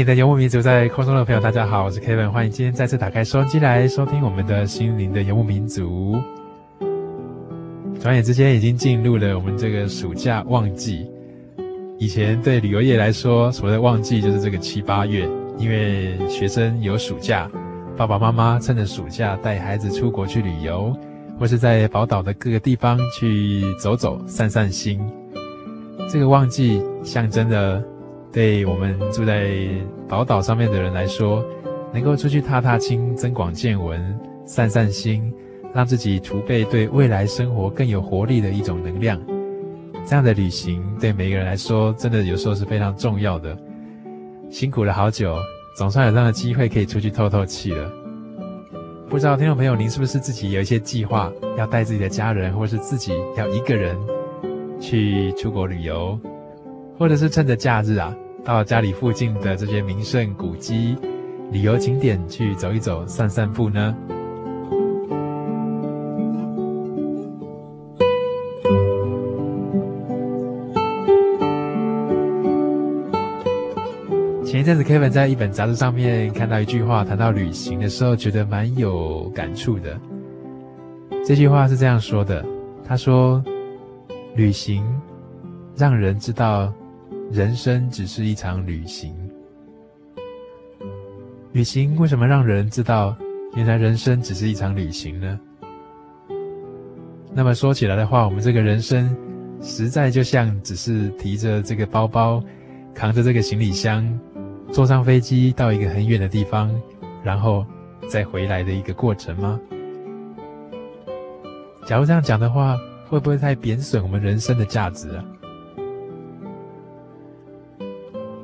你的游牧民族在空中的朋友，大家好，我是 Kevin，欢迎今天再次打开收音机来收听我们的心灵的游牧民族。转眼之间已经进入了我们这个暑假旺季。以前对旅游业来说，所谓的旺季就是这个七八月，因为学生有暑假，爸爸妈妈趁着暑假带孩子出国去旅游，或是在宝岛的各个地方去走走、散散心。这个旺季象征的。对我们住在宝岛上面的人来说，能够出去踏踏青、增广见闻、散散心，让自己储备对未来生活更有活力的一种能量，这样的旅行对每个人来说，真的有时候是非常重要的。辛苦了好久，总算有这样的机会可以出去透透气了。不知道听众朋友，您是不是自己有一些计划，要带自己的家人，或是自己要一个人去出国旅游？或者是趁着假日啊，到家里附近的这些名胜古迹、旅游景点去走一走、散散步呢？前一阵子，Kevin 在一本杂志上面看到一句话，谈到旅行的时候，觉得蛮有感触的。这句话是这样说的：“他说，旅行让人知道。”人生只是一场旅行，旅行为什么让人知道，原来人生只是一场旅行呢？那么说起来的话，我们这个人生，实在就像只是提着这个包包，扛着这个行李箱，坐上飞机到一个很远的地方，然后再回来的一个过程吗？假如这样讲的话，会不会太贬损我们人生的价值啊？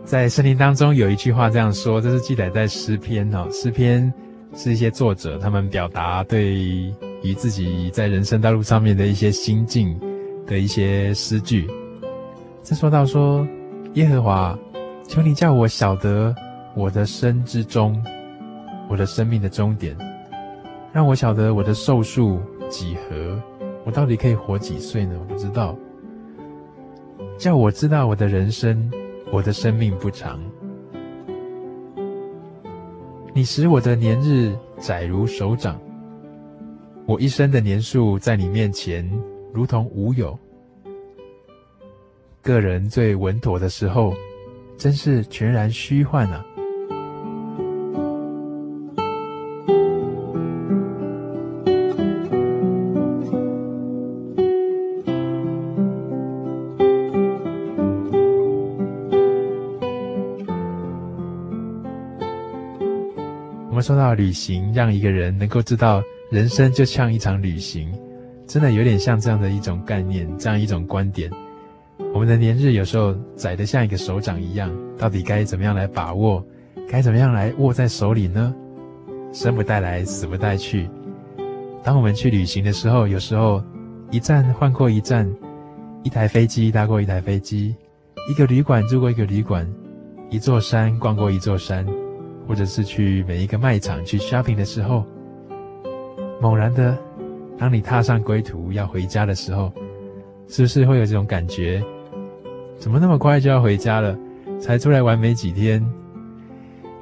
在圣经当中有一句话这样说，这是记载在诗篇哦。诗篇是一些作者他们表达对于自己在人生道路上面的一些心境的一些诗句。这说到说，耶和华，求你叫我晓得我的生之终，我的生命的终点，让我晓得我的寿数几何，我到底可以活几岁呢？我不知道。叫我知道我的人生。我的生命不长，你使我的年日窄如手掌，我一生的年数在你面前如同无有。个人最稳妥的时候，真是全然虚幻啊！说到旅行，让一个人能够知道人生就像一场旅行，真的有点像这样的一种概念，这样一种观点。我们的年日有时候窄得像一个手掌一样，到底该怎么样来把握？该怎么样来握在手里呢？生不带来，死不带去。当我们去旅行的时候，有时候一站换过一站，一台飞机搭过一台飞机，一个旅馆住过一个旅馆，一座山逛过一座山，或者是去每一个卖场去 shopping 的时候，猛然的，当你踏上归途要回家的时候，是不是会有这种感觉？怎么那么快就要回家了？才出来玩没几天，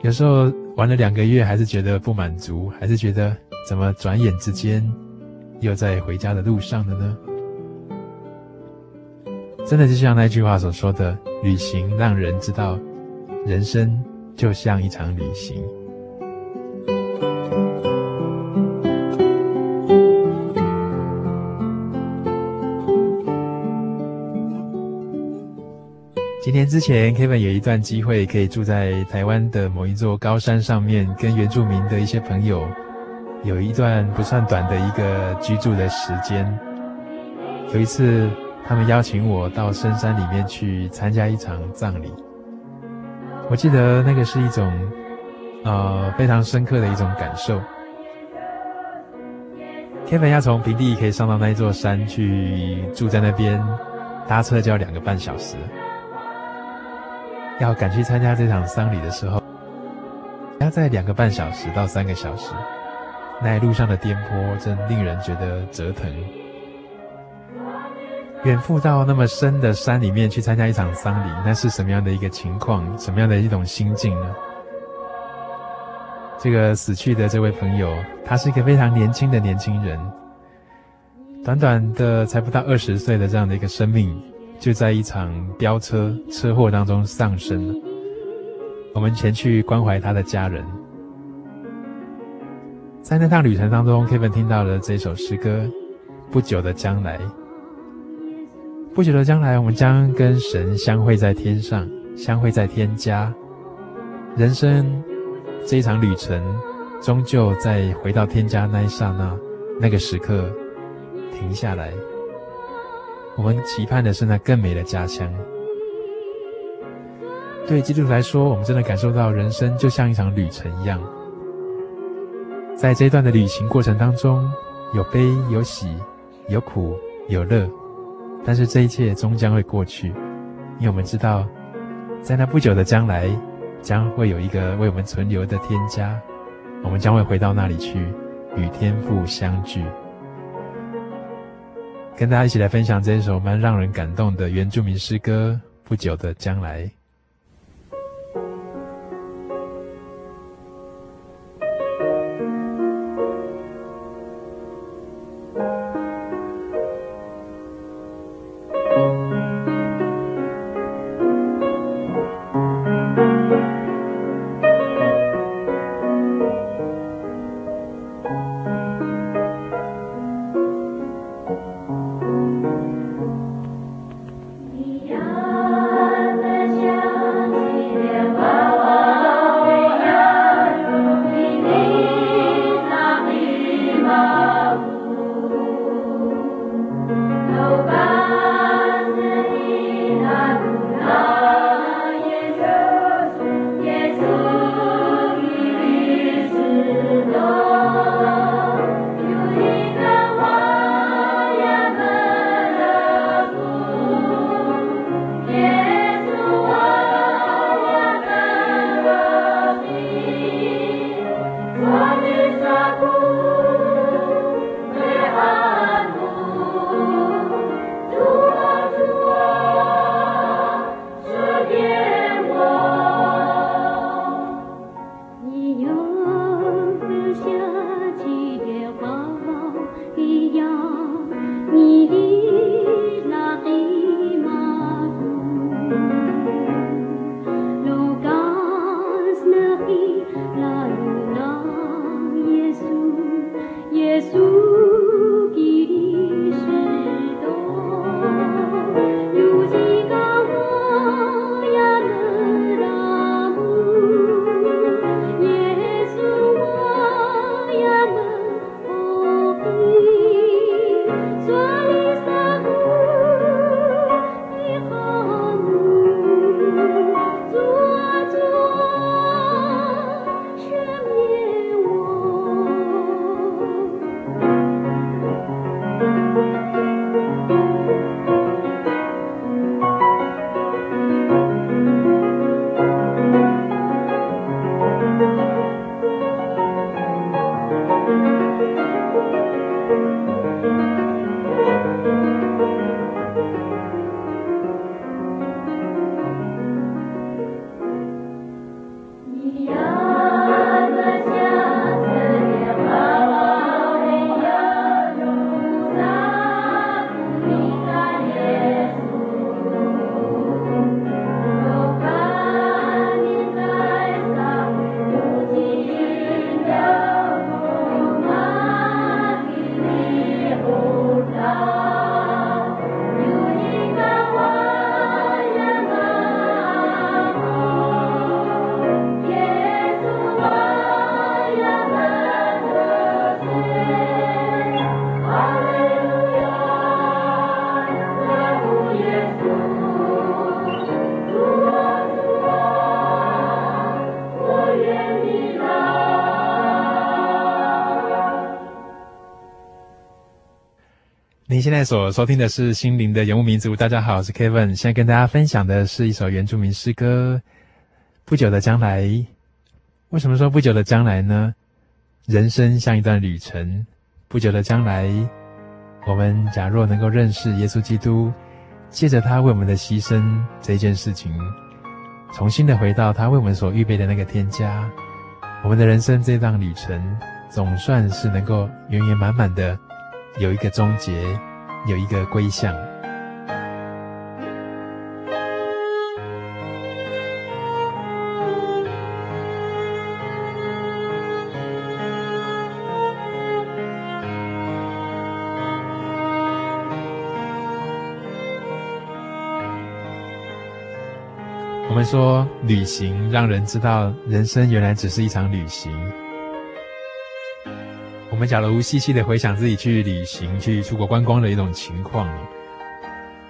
有时候玩了两个月还是觉得不满足，还是觉得怎么转眼之间又在回家的路上了呢？真的就像那句话所说的，旅行让人知道，人生就像一场旅行。几年之前，Kevin 有一段机会可以住在台湾的某一座高山上面，跟原住民的一些朋友有一段不算短的一个居住的时间。有一次，他们邀请我到深山里面去参加一场葬礼。我记得那个是一种，呃，非常深刻的一种感受。Kevin 要从平地可以上到那一座山去住在那边，搭车就要两个半小时。要赶去参加这场丧礼的时候，要在两个半小时到三个小时，那一路上的颠簸真令人觉得折腾。远赴到那么深的山里面去参加一场丧礼，那是什么样的一个情况？什么样的一种心境呢？这个死去的这位朋友，他是一个非常年轻的年轻人，短短的才不到二十岁的这样的一个生命。就在一场飙车车祸当中丧生了。我们前去关怀他的家人。在那趟旅程当中，Kevin 听到了这首诗歌：“不久的将来，不久的将来，我们将跟神相会在天上，相会在天家。人生这一场旅程，终究在回到天家那一刹那，那个时刻停下来。”我们期盼的是那更美的家乡。对基督徒来说，我们真的感受到人生就像一场旅程一样，在这一段的旅行过程当中，有悲有喜，有苦有乐，但是这一切终将会过去，因为我们知道，在那不久的将来，将会有一个为我们存留的天家，我们将会回到那里去，与天父相聚。跟大家一起来分享这一首蛮让人感动的原住民诗歌《不久的将来》。现在所收听的是《心灵的游牧民族》。大家好，我是 Kevin。现在跟大家分享的是一首原住民诗歌。不久的将来，为什么说不久的将来呢？人生像一段旅程。不久的将来，我们假若能够认识耶稣基督，借着他为我们的牺牲这一件事情，重新的回到他为我们所预备的那个天家，我们的人生这趟旅程，总算是能够圆圆满满的有一个终结。有一个归向。我们说旅行，让人知道人生原来只是一场旅行。我们假如细细的回想自己去旅行、去出国观光的一种情况，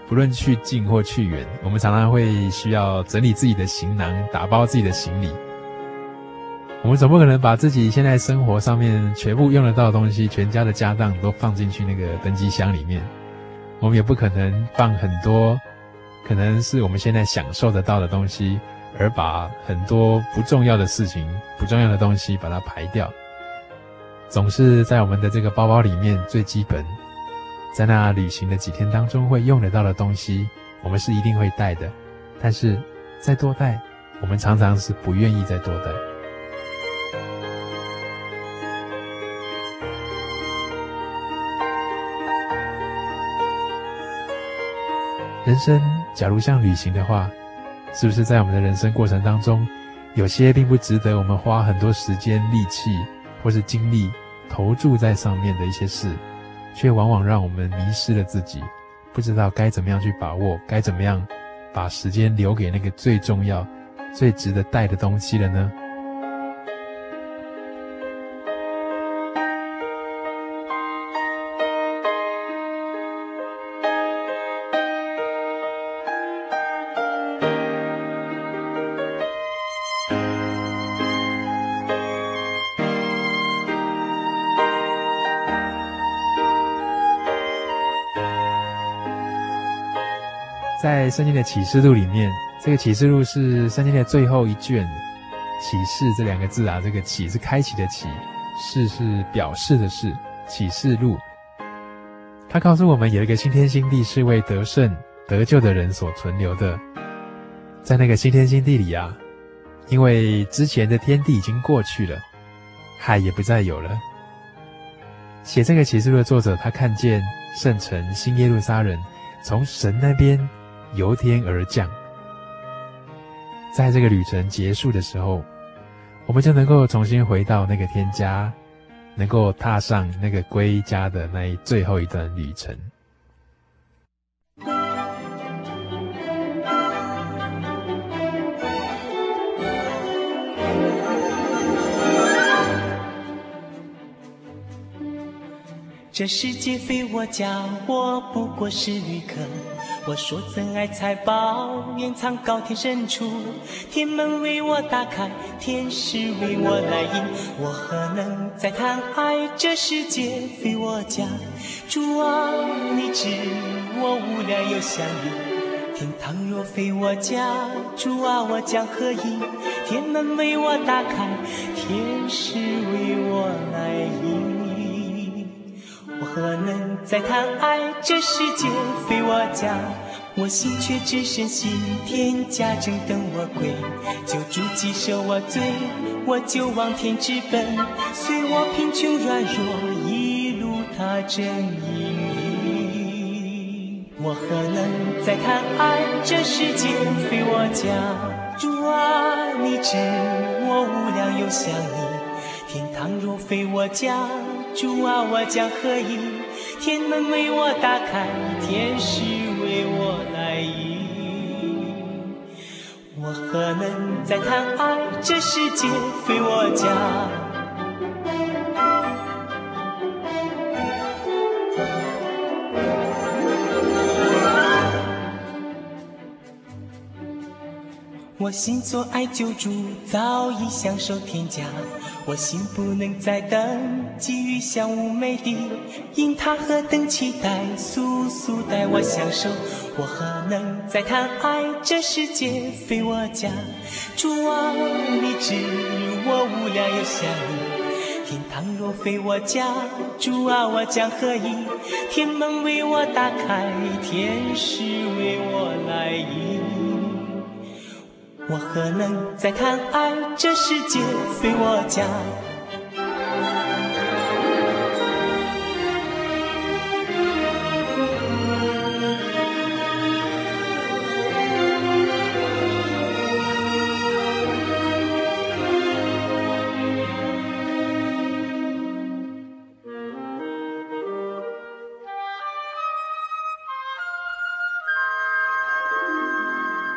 不论去近或去远，我们常常会需要整理自己的行囊、打包自己的行李。我们总不可能把自己现在生活上面全部用得到的东西、全家的家当都放进去那个登机箱里面。我们也不可能放很多可能是我们现在享受得到的东西，而把很多不重要的事情、不重要的东西把它排掉。总是在我们的这个包包里面最基本，在那旅行的几天当中会用得到的东西，我们是一定会带的。但是再多带，我们常常是不愿意再多带。人生假如像旅行的话，是不是在我们的人生过程当中，有些并不值得我们花很多时间、力气？或是精力投注在上面的一些事，却往往让我们迷失了自己，不知道该怎么样去把握，该怎么样把时间留给那个最重要、最值得带的东西了呢？圣经的启示录里面，这个启示录是圣经的最后一卷。启示这两个字啊，这个启是开启的启，示是表示的示。启示录，它告诉我们有一个新天新地是为得胜得救的人所存留的。在那个新天新地里啊，因为之前的天地已经过去了，海也不再有了。写这个启示录的作者，他看见圣城新耶路撒冷从神那边。由天而降，在这个旅程结束的时候，我们就能够重新回到那个天家，能够踏上那个归家的那一最后一段旅程。这世界非我家，我不过是旅客。我说怎爱财宝，掩藏高天深处。天门为我打开，天使为我来迎。我何能再贪爱？这世界非我家。主啊，你知我无聊又想你。天堂若非我家，主啊，我将何以？天门为我打开，天使为我来迎。我何能再贪爱？这世界非我家。我心却只剩西天家正等我归。救主既赦我罪，我就往天直奔。虽我贫穷软弱，一路他正引领。我何能再贪爱这世界非我家？主啊，你知我无量又想你，天堂若非我家，主啊，我将何以？天门为我打开，天使为我来迎。我何能再贪爱这世界非我家？我心所爱救主，早已享受天家。我心不能再等，急于享无美地，因他何等期待，速速带我享受。我何能再贪爱这世界非我家？主啊，你知我无量又想你，天堂若非我家，主啊，我将何以？天门为我打开，天使为我来迎。我何能再贪爱这世界非我家？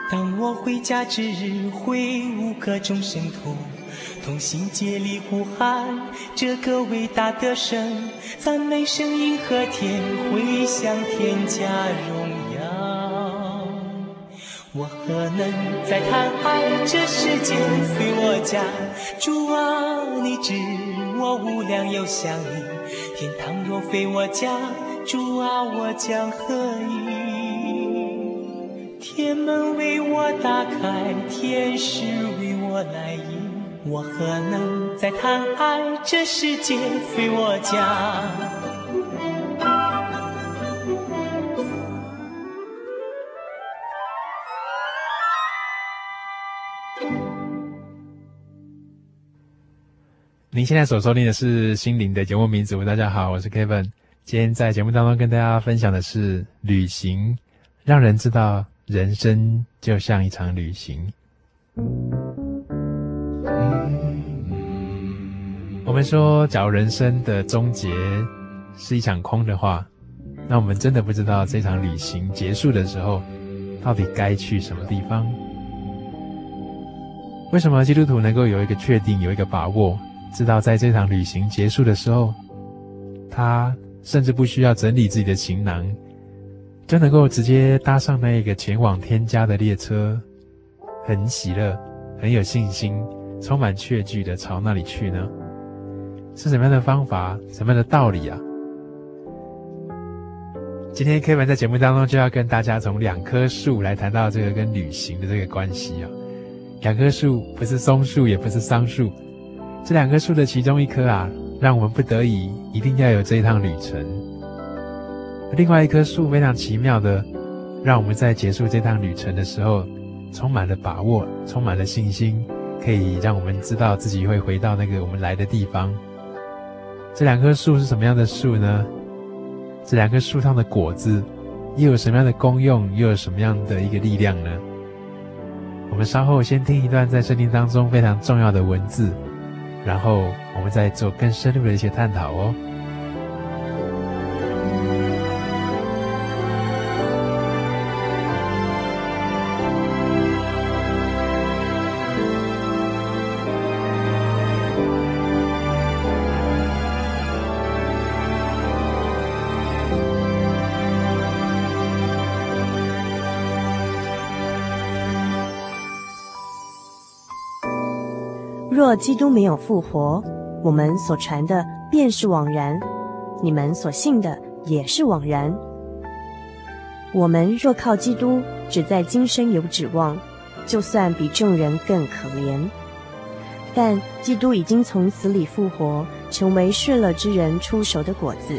当我回家之日，会晤各众圣徒，同心竭力呼喊这个伟大的神，赞美声音和天，回响天家荣耀。我何能再贪爱这世界非我家？主啊，你知我无量又想你，天堂若非我家，主啊，我将何以？门为我打开，天使为我来迎。我何能再贪爱这世界非我家？您现在所收听的是《心灵的游牧民族》。大家好，我是 Kevin。今天在节目当中跟大家分享的是旅行，让人知道。人生就像一场旅行。我们说，假如人生的终结是一场空的话，那我们真的不知道这场旅行结束的时候，到底该去什么地方。为什么基督徒能够有一个确定、有一个把握，知道在这场旅行结束的时候，他甚至不需要整理自己的行囊？就能够直接搭上那一个前往天家的列车，很喜乐，很有信心，充满确据的朝那里去呢？是什么样的方法，什么样的道理啊？今天 Kevin 在节目当中就要跟大家从两棵树来谈到这个跟旅行的这个关系啊。两棵树不是松树，也不是桑树，这两棵树的其中一棵啊，让我们不得已一定要有这一趟旅程。另外一棵树非常奇妙的，让我们在结束这趟旅程的时候，充满了把握，充满了信心，可以让我们知道自己会回到那个我们来的地方。这两棵树是什么样的树呢？这两棵树上的果子又有什么样的功用？又有什么样的一个力量呢？我们稍后先听一段在圣经当中非常重要的文字，然后我们再做更深入的一些探讨哦。若基督没有复活，我们所传的便是枉然；你们所信的也是枉然。我们若靠基督，只在今生有指望，就算比众人更可怜。但基督已经从死里复活，成为顺了之人出熟的果子。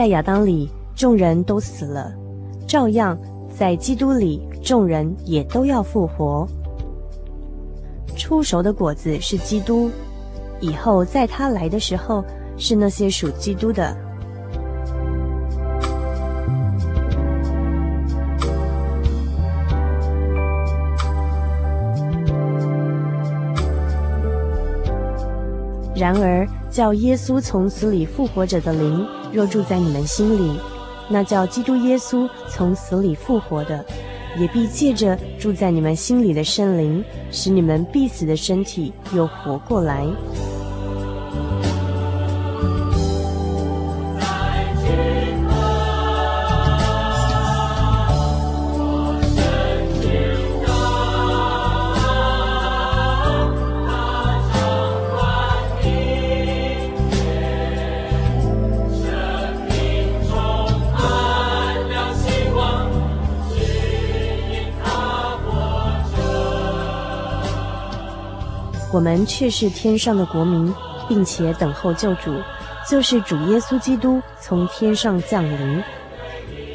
在亚当里众人都死了，照样在基督里众人也都要复活。初熟的果子是基督，以后在他来的时候是那些属基督的。然而，叫耶稣从死里复活者的灵，若住在你们心里，那叫基督耶稣从死里复活的，也必借着住在你们心里的圣灵，使你们必死的身体又活过来。我们却是天上的国民，并且等候救主，就是主耶稣基督从天上降临。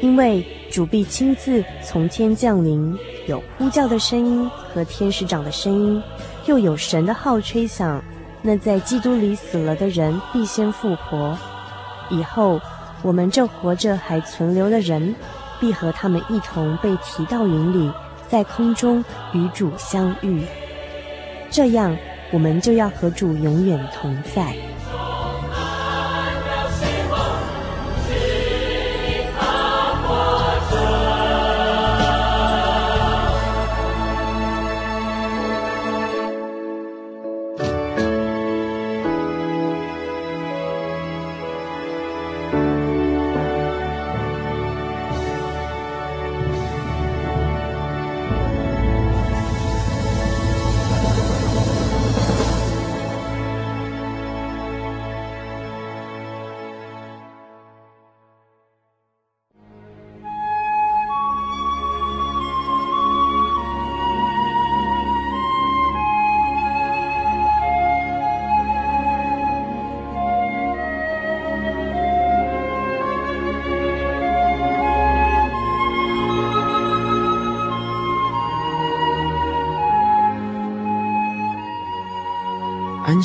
因为主必亲自从天降临，有呼叫的声音和天使长的声音，又有神的号吹响。那在基督里死了的人必先复活。以后我们这活着还存留的人，必和他们一同被提到云里，在空中与主相遇。这样，我们就要和主永远同在。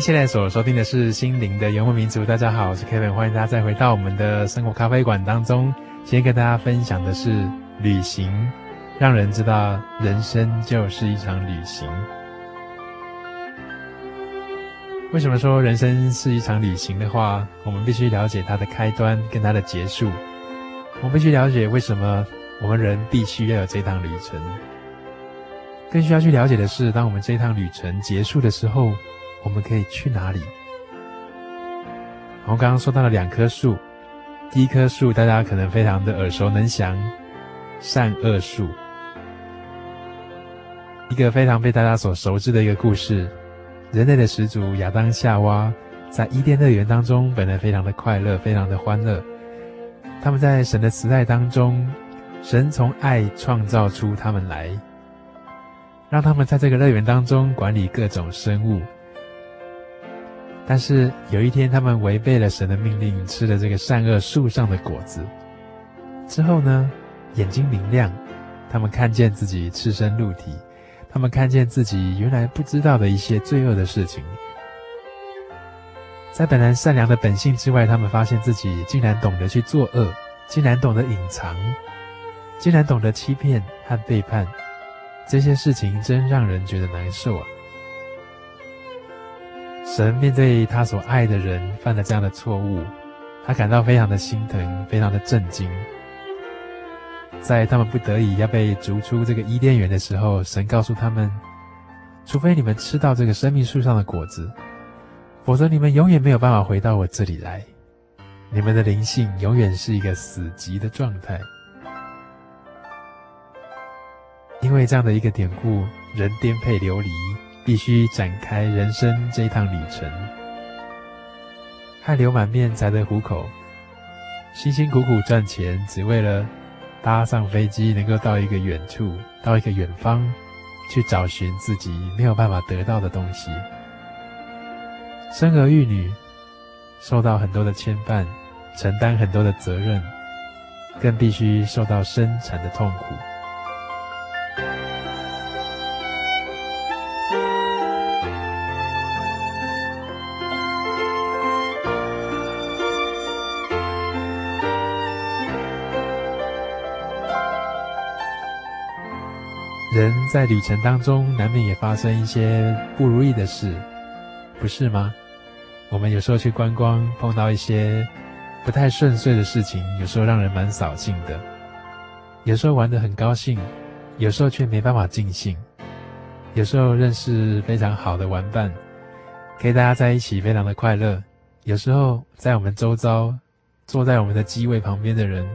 现在所收听的是《心灵的游牧民族》，大家好，我是 Kevin，欢迎大家再回到我们的生活咖啡馆当中。今天跟大家分享的是旅行，让人知道人生就是一场旅行。为什么说人生是一场旅行的话，我们必须了解它的开端跟它的结束。我们必须了解为什么我们人必须要有这趟旅程。更需要去了解的是，当我们这趟旅程结束的时候。我们可以去哪里？我们刚刚说到了两棵树，第一棵树大家可能非常的耳熟能详，善恶树，一个非常被大家所熟知的一个故事。人类的始祖亚当夏娃在伊甸乐园当中，本来非常的快乐，非常的欢乐。他们在神的慈爱当中，神从爱创造出他们来，让他们在这个乐园当中管理各种生物。但是有一天，他们违背了神的命令，吃了这个善恶树上的果子。之后呢，眼睛明亮，他们看见自己赤身露体，他们看见自己原来不知道的一些罪恶的事情。在本来善良的本性之外，他们发现自己竟然懂得去作恶，竟然懂得隐藏，竟然懂得欺骗和背叛。这些事情真让人觉得难受啊！神面对他所爱的人犯了这样的错误，他感到非常的心疼，非常的震惊。在他们不得已要被逐出这个伊甸园的时候，神告诉他们：除非你们吃到这个生命树上的果子，否则你们永远没有办法回到我这里来。你们的灵性永远是一个死寂的状态。因为这样的一个典故，人颠沛流离。必须展开人生这一趟旅程，汗流满面才得糊口，辛辛苦苦赚钱，只为了搭上飞机，能够到一个远处，到一个远方，去找寻自己没有办法得到的东西。生儿育女，受到很多的牵绊，承担很多的责任，更必须受到生产的痛苦。在旅程当中，难免也发生一些不如意的事，不是吗？我们有时候去观光，碰到一些不太顺遂的事情，有时候让人蛮扫兴的。有时候玩得很高兴，有时候却没办法尽兴。有时候认识非常好的玩伴，可以大家在一起非常的快乐。有时候在我们周遭，坐在我们的机位旁边的人，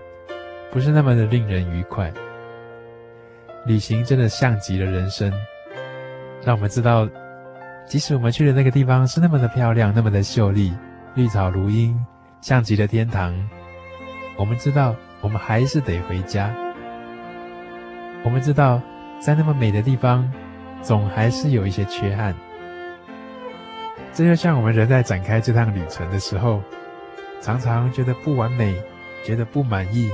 不是那么的令人愉快。旅行真的像极了人生，让我们知道，即使我们去的那个地方是那么的漂亮，那么的秀丽，绿草如茵，像极了天堂，我们知道，我们还是得回家。我们知道，在那么美的地方，总还是有一些缺憾。这就像我们人在展开这趟旅程的时候，常常觉得不完美，觉得不满意，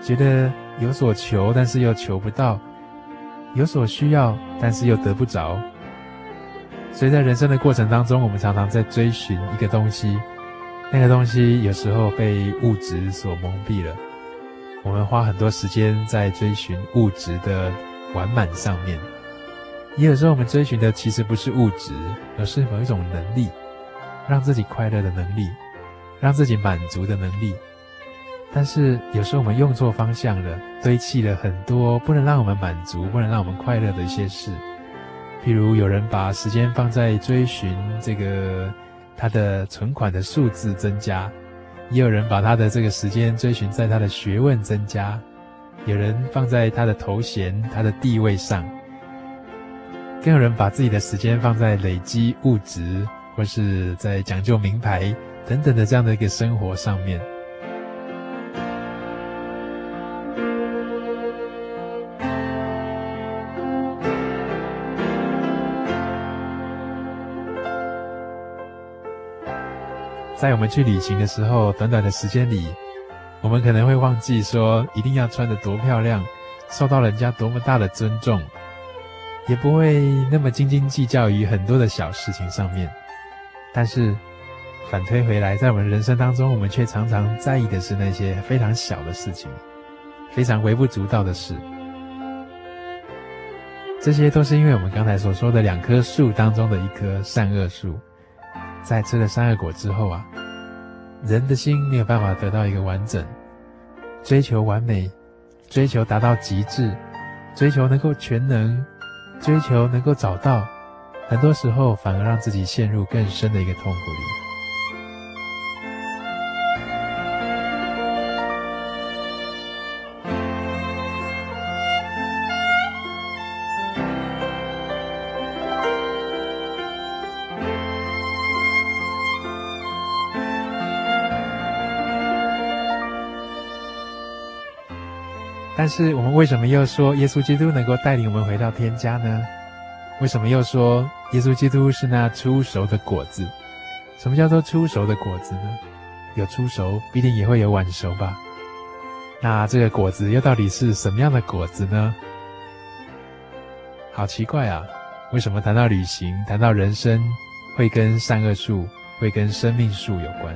觉得有所求，但是又求不到。有所需要，但是又得不着。所以在人生的过程当中，我们常常在追寻一个东西，那个东西有时候被物质所蒙蔽了。我们花很多时间在追寻物质的完满上面，也有时候我们追寻的其实不是物质，而是某一种能力，让自己快乐的能力，让自己满足的能力。但是有时候我们用错方向了，堆砌了很多不能让我们满足、不能让我们快乐的一些事。譬如有人把时间放在追寻这个他的存款的数字增加，也有人把他的这个时间追寻在他的学问增加，有人放在他的头衔、他的地位上，更有人把自己的时间放在累积物质，或是在讲究名牌等等的这样的一个生活上面。在我们去旅行的时候，短短的时间里，我们可能会忘记说一定要穿得多漂亮，受到人家多么大的尊重，也不会那么斤斤计较于很多的小事情上面。但是反推回来，在我们人生当中，我们却常常在意的是那些非常小的事情，非常微不足道的事。这些都是因为我们刚才所说的两棵树当中的一棵善恶树。在吃了三恶果之后啊，人的心没有办法得到一个完整，追求完美，追求达到极致，追求能够全能，追求能够找到，很多时候反而让自己陷入更深的一个痛苦里。但是我们为什么又说耶稣基督能够带领我们回到天家呢？为什么又说耶稣基督是那初熟的果子？什么叫做初熟的果子呢？有初熟，必定也会有晚熟吧？那这个果子又到底是什么样的果子呢？好奇怪啊！为什么谈到旅行、谈到人生，会跟善恶树、会跟生命树有关？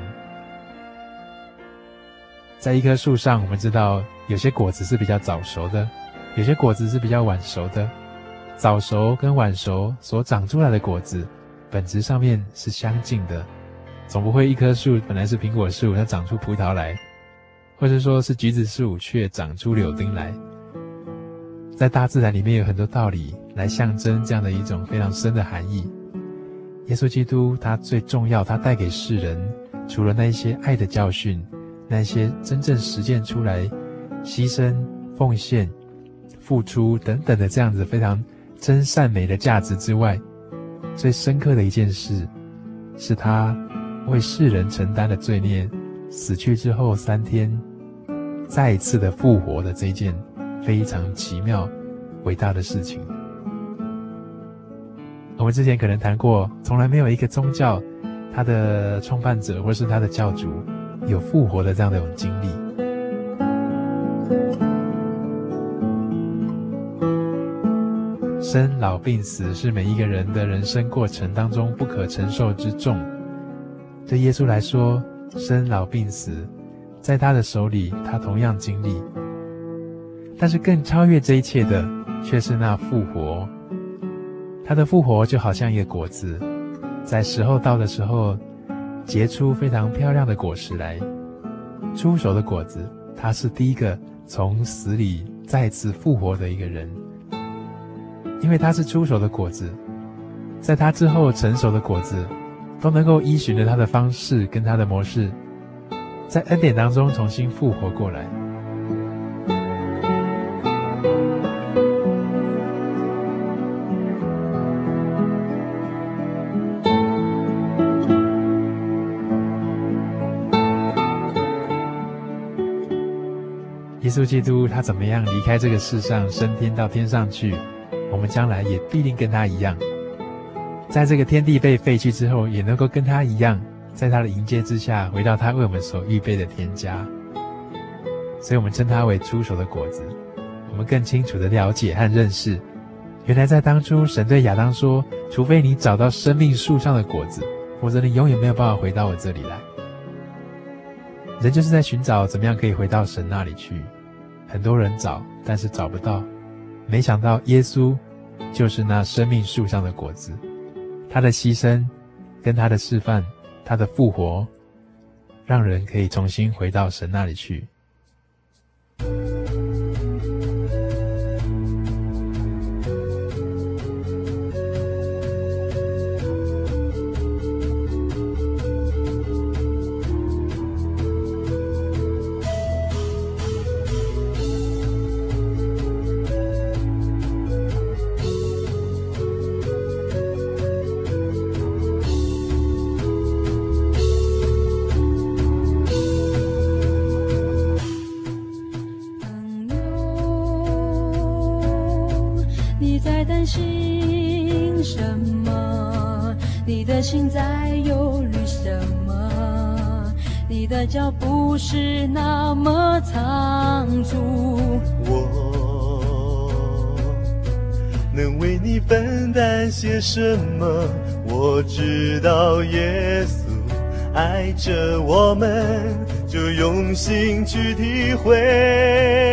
在一棵树上，我们知道有些果子是比较早熟的，有些果子是比较晚熟的。早熟跟晚熟所长出来的果子，本质上面是相近的，总不会一棵树本来是苹果树，它长出葡萄来，或者说是橘子树却长出柳丁来。在大自然里面有很多道理来象征这样的一种非常深的含义。耶稣基督他最重要，他带给世人除了那一些爱的教训。那些真正实践出来、牺牲、奉献、付出等等的这样子非常真善美的价值之外，最深刻的一件事，是他为世人承担的罪孽，死去之后三天，再一次的复活的这件非常奇妙、伟大的事情。我们之前可能谈过，从来没有一个宗教，它的创办者或是它的教主。有复活的这样的一种经历，生老病死是每一个人的人生过程当中不可承受之重。对耶稣来说，生老病死在他的手里，他同样经历。但是更超越这一切的，却是那复活。他的复活就好像一个果子，在时候到的时候。结出非常漂亮的果实来，初熟的果子，他是第一个从死里再次复活的一个人，因为他是初熟的果子，在他之后成熟的果子，都能够依循着他的方式跟他的模式，在恩典当中重新复活过来。稣基督他怎么样离开这个世上，升天到天上去？我们将来也必定跟他一样，在这个天地被废去之后，也能够跟他一样，在他的迎接之下，回到他为我们所预备的天家。所以，我们称他为初熟的果子。我们更清楚的了解和认识，原来在当初，神对亚当说：“除非你找到生命树上的果子，否则你永远没有办法回到我这里来。”人就是在寻找怎么样可以回到神那里去。很多人找，但是找不到。没想到耶稣就是那生命树上的果子，他的牺牲跟他的示范，他的复活，让人可以重新回到神那里去，脚步是那么仓促。我能为你分担些什么？我知道耶稣爱着我们，就用心去体会。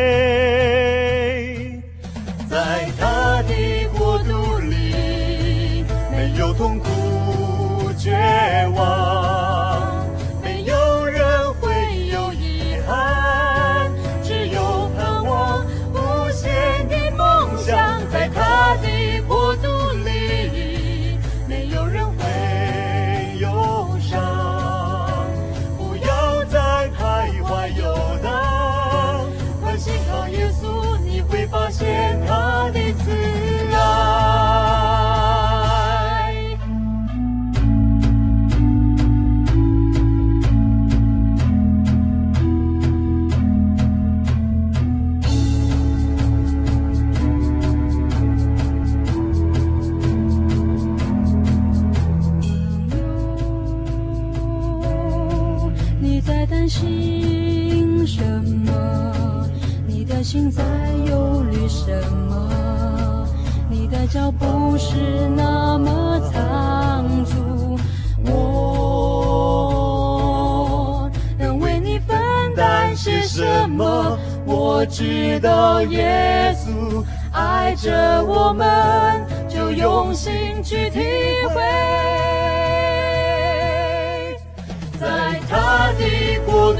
脚步是那么仓促。我能为你分担些什么？我知道耶稣爱着我们，就用心去体会。在他的国度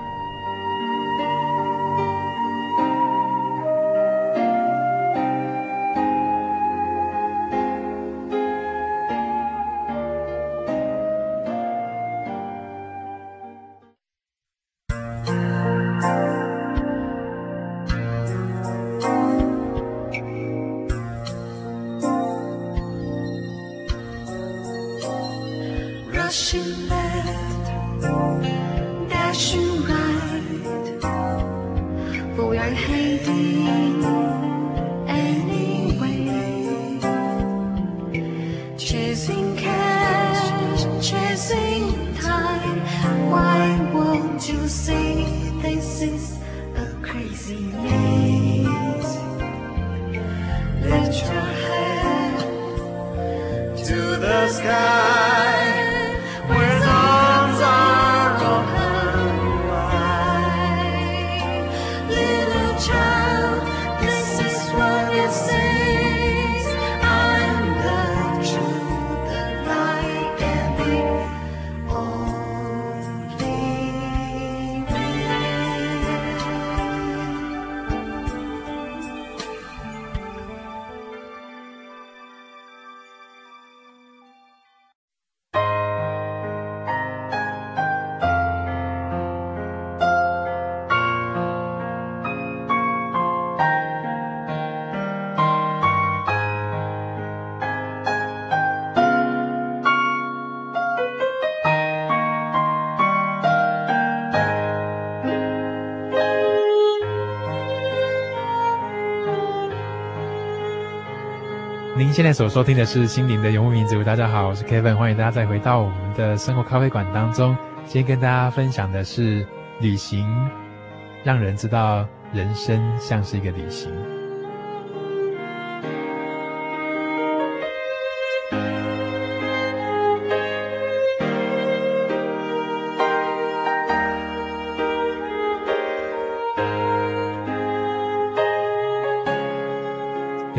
现在所收听的是《心灵的游牧民族》。大家好，我是 Kevin，欢迎大家再回到我们的生活咖啡馆当中。今天跟大家分享的是旅行，让人知道人生像是一个旅行。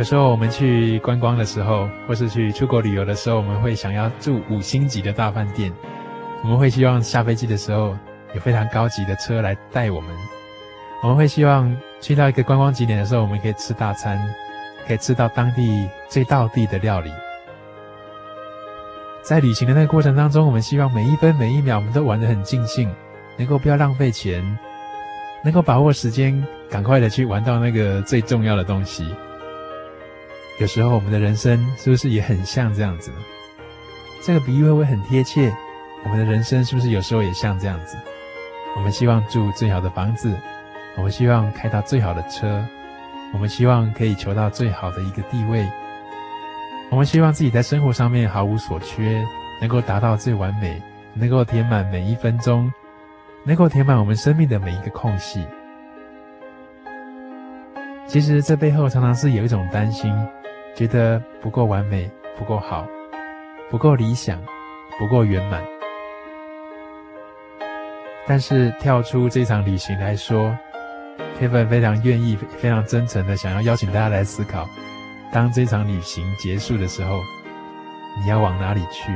有时候我们去观光的时候，或是去出国旅游的时候，我们会想要住五星级的大饭店。我们会希望下飞机的时候有非常高级的车来带我们。我们会希望去到一个观光景点的时候，我们可以吃大餐，可以吃到当地最道地的料理。在旅行的那个过程当中，我们希望每一分每一秒我们都玩得很尽兴，能够不要浪费钱，能够把握时间，赶快的去玩到那个最重要的东西。有时候我们的人生是不是也很像这样子呢？这个比喻会不会很贴切？我们的人生是不是有时候也像这样子？我们希望住最好的房子，我们希望开到最好的车，我们希望可以求到最好的一个地位，我们希望自己在生活上面毫无所缺，能够达到最完美，能够填满每一分钟，能够填满我们生命的每一个空隙。其实这背后常常是有一种担心。觉得不够完美，不够好，不够理想，不够圆满。但是跳出这场旅行来说，Kevin 非常愿意、非常真诚的想要邀请大家来思考：当这场旅行结束的时候，你要往哪里去？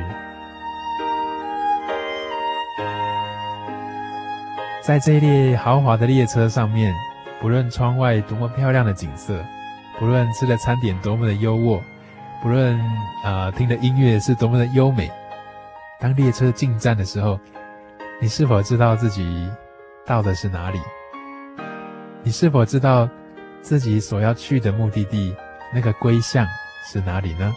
在这列豪华的列车上面，不论窗外多么漂亮的景色。不论吃的餐点多么的优渥，不论啊、呃、听的音乐是多么的优美，当列车进站的时候，你是否知道自己到的是哪里？你是否知道自己所要去的目的地那个归向是哪里呢？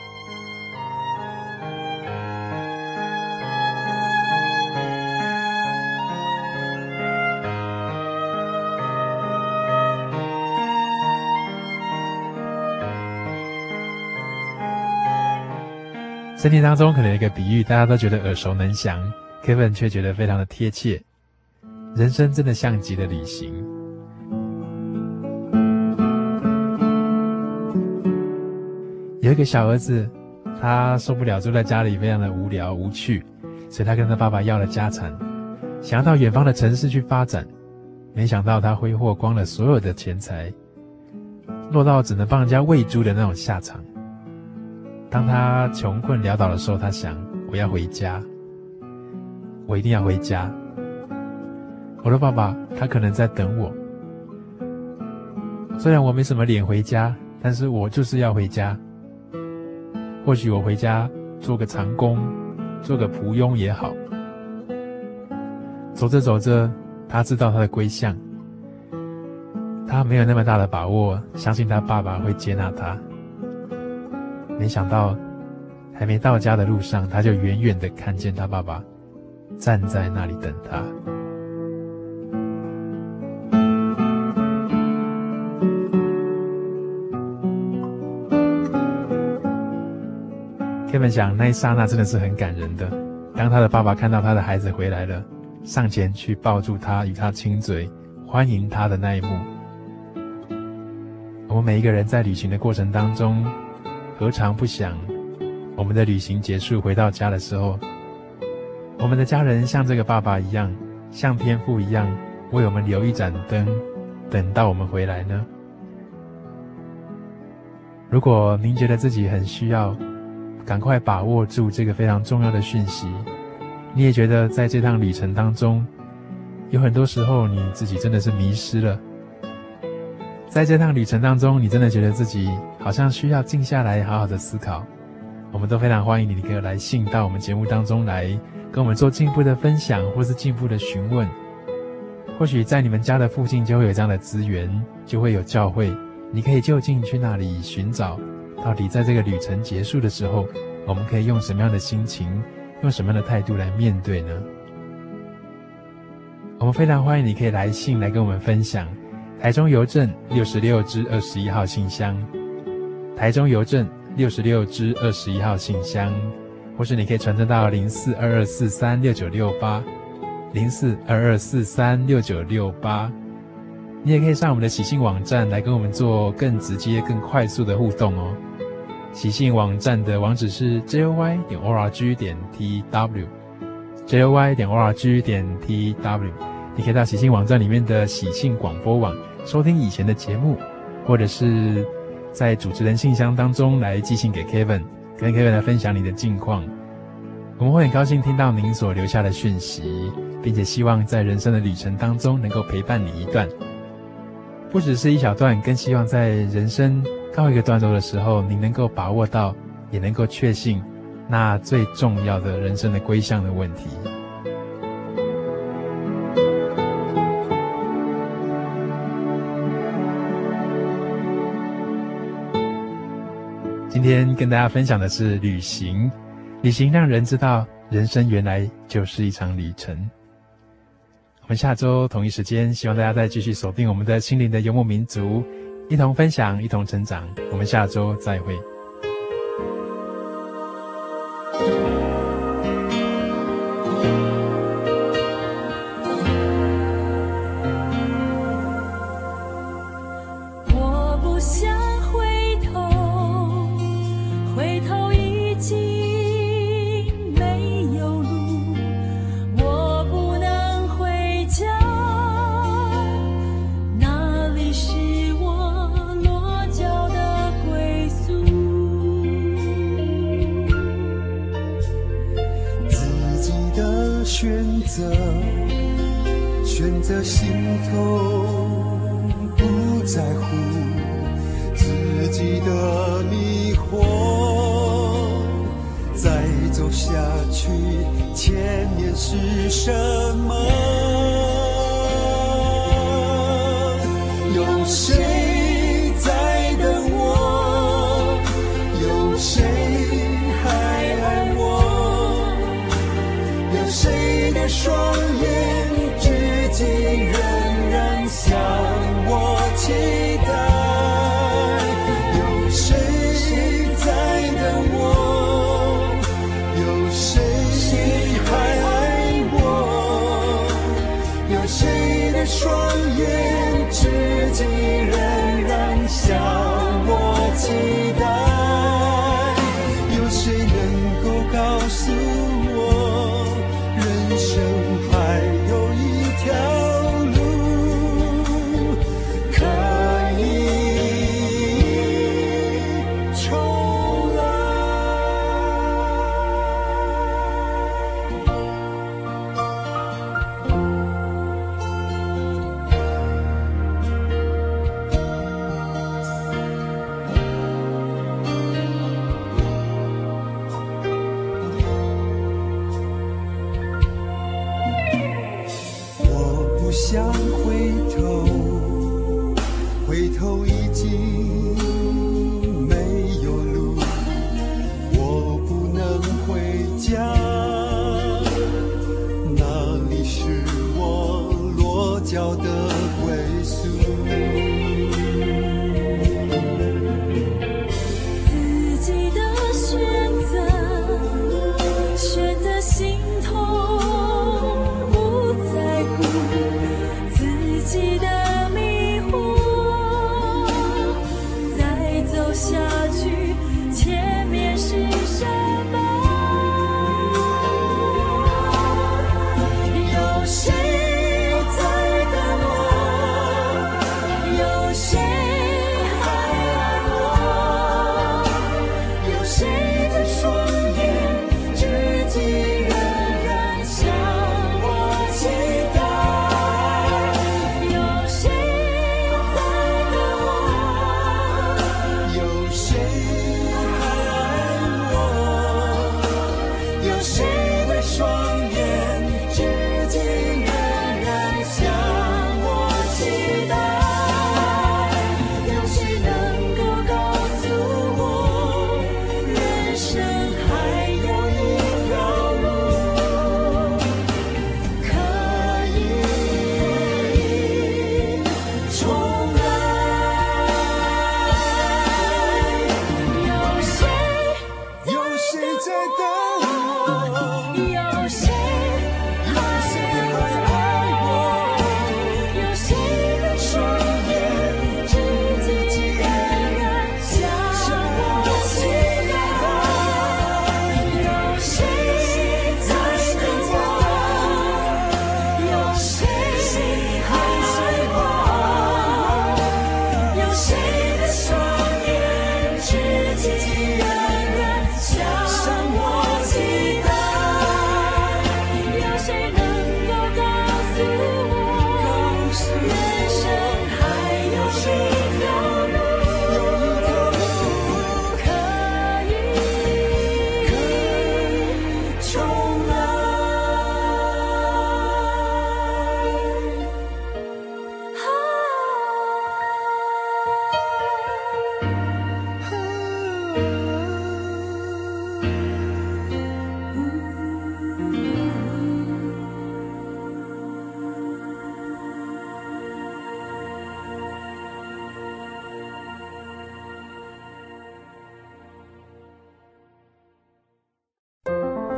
圣经当中可能有一个比喻，大家都觉得耳熟能详，Kevin 却觉得非常的贴切。人生真的像极了旅行。有一个小儿子，他受不了住在家里非常的无聊无趣，所以他跟他爸爸要了家产，想要到远方的城市去发展。没想到他挥霍光了所有的钱财，落到只能帮人家喂猪的那种下场。当他穷困潦倒的时候，他想：我要回家，我一定要回家。我的爸爸，他可能在等我。虽然我没什么脸回家，但是我就是要回家。或许我回家做个长工，做个仆佣也好。走着走着，他知道他的归向。他没有那么大的把握，相信他爸爸会接纳他。没想到，还没到家的路上，他就远远的看见他爸爸站在那里等他。Kevin 想，那一刹那真的是很感人的。当他的爸爸看到他的孩子回来了，上前去抱住他，与他亲嘴，欢迎他的那一幕。我们每一个人在旅行的过程当中，何尝不想，我们的旅行结束回到家的时候，我们的家人像这个爸爸一样，像天父一样，为我们留一盏灯，等到我们回来呢？如果您觉得自己很需要，赶快把握住这个非常重要的讯息。你也觉得在这趟旅程当中，有很多时候你自己真的是迷失了。在这趟旅程当中，你真的觉得自己好像需要静下来，好好的思考。我们都非常欢迎你，可以来信到我们节目当中来，跟我们做进一步的分享，或是进一步的询问。或许在你们家的附近就会有这样的资源，就会有教会，你可以就近去那里寻找。到底在这个旅程结束的时候，我们可以用什么样的心情，用什么样的态度来面对呢？我们非常欢迎你可以来信来跟我们分享。台中邮政六十六支二十一号信箱，台中邮政六十六支二十一号信箱，或是你可以传真到零四二二四三六九六八，零四二二四三六九六八。你也可以上我们的喜信网站来跟我们做更直接、更快速的互动哦。喜信网站的网址是 joy 点 org 点 tw，joy 点 org 点 tw。你可以到喜信网站里面的喜信广播网。收听以前的节目，或者是在主持人信箱当中来寄信给 Kevin，跟 Kevin 来分享你的近况。我们会很高兴听到您所留下的讯息，并且希望在人生的旅程当中能够陪伴你一段，不只是一小段，更希望在人生告一个段落的时候，你能够把握到，也能够确信那最重要的人生的归向的问题。今天跟大家分享的是旅行，旅行让人知道人生原来就是一场旅程。我们下周同一时间，希望大家再继续锁定我们的心灵的游牧民族，一同分享，一同成长。我们下周再会。是什么？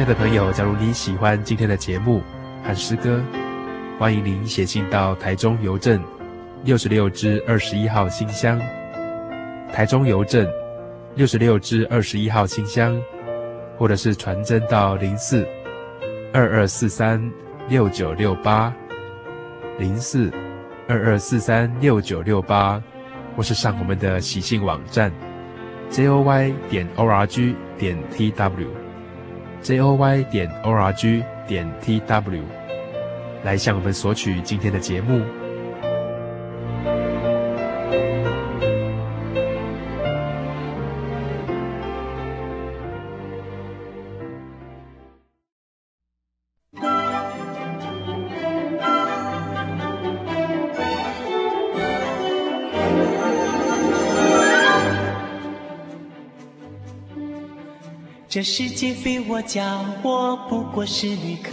亲爱的朋友，假如你喜欢今天的节目和诗歌，欢迎您写信到台中邮政六十六支二十一号信箱。台中邮政六十六支二十一号信箱，或者是传真到零四二二四三六九六八零四二二四三六九六八，或是上我们的喜信网站 j o y 点 o r g 点 t w。J o y 点 o r g 点 t w 来向我们索取今天的节目。这世界非我家，我不过是旅客。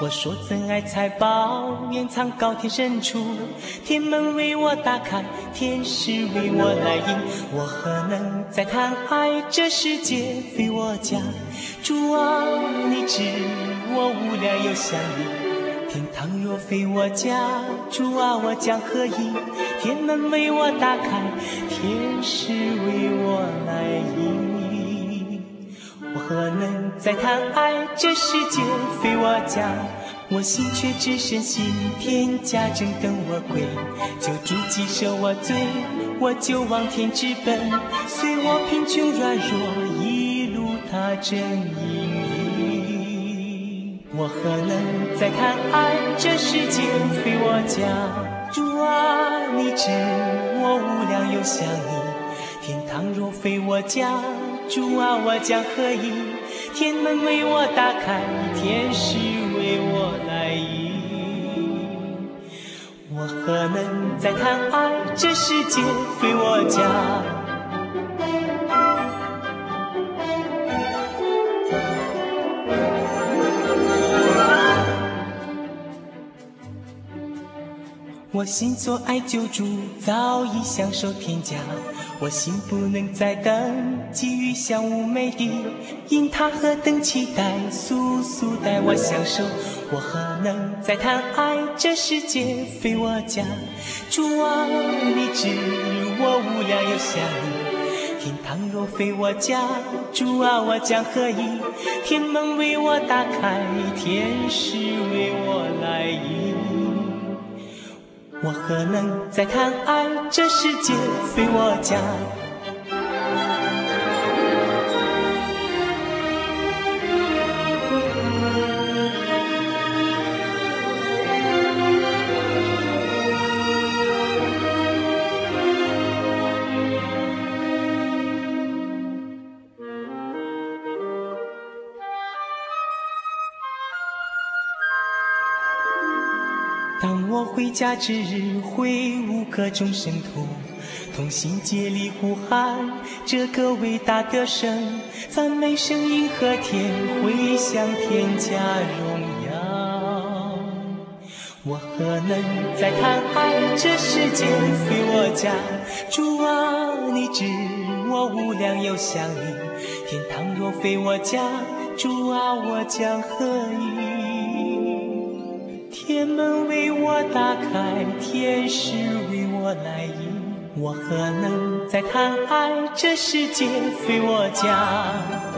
我说真爱财宝，掩藏高天深处。天门为我打开，天使为我来迎。我何能再贪爱？这世界非我家。主啊，你知我无聊又想你。天堂若非我家，主啊，我将何以？天门为我打开，天使为我来迎。何能再谈爱？这世界非我家，我心却只深信天家正等我归。救主既赦我罪，我就往天直奔。虽我贫穷软弱，一路踏正引领。我何能再谈爱？这世界非我家，主啊，你知我无良又想你，天堂若非我家。主啊，我将何以？天门为我打开，天使为我来迎。我何能再贪爱？这世界非我家。我心所爱救主，早已享受天家。我心不能再等，急于享无美的，因他何等期待，速速带我享受。我何能再谈爱？这世界非我家。主啊，你知我无聊又想你。天堂若非我家，主啊，我将何以？天门为我打开，天使为我来迎。我何能再贪爱？这世界非我家。家之日，会五个众圣徒同心竭力呼喊这个伟大的神，赞美声音和天回响天家荣耀。我何能再谈爱？这世界非我家。主啊，你知我无量又想你，天堂若非我家，主啊，我将何以？天门为我打开，天使为我来迎，我何能再贪爱？这世界非我家。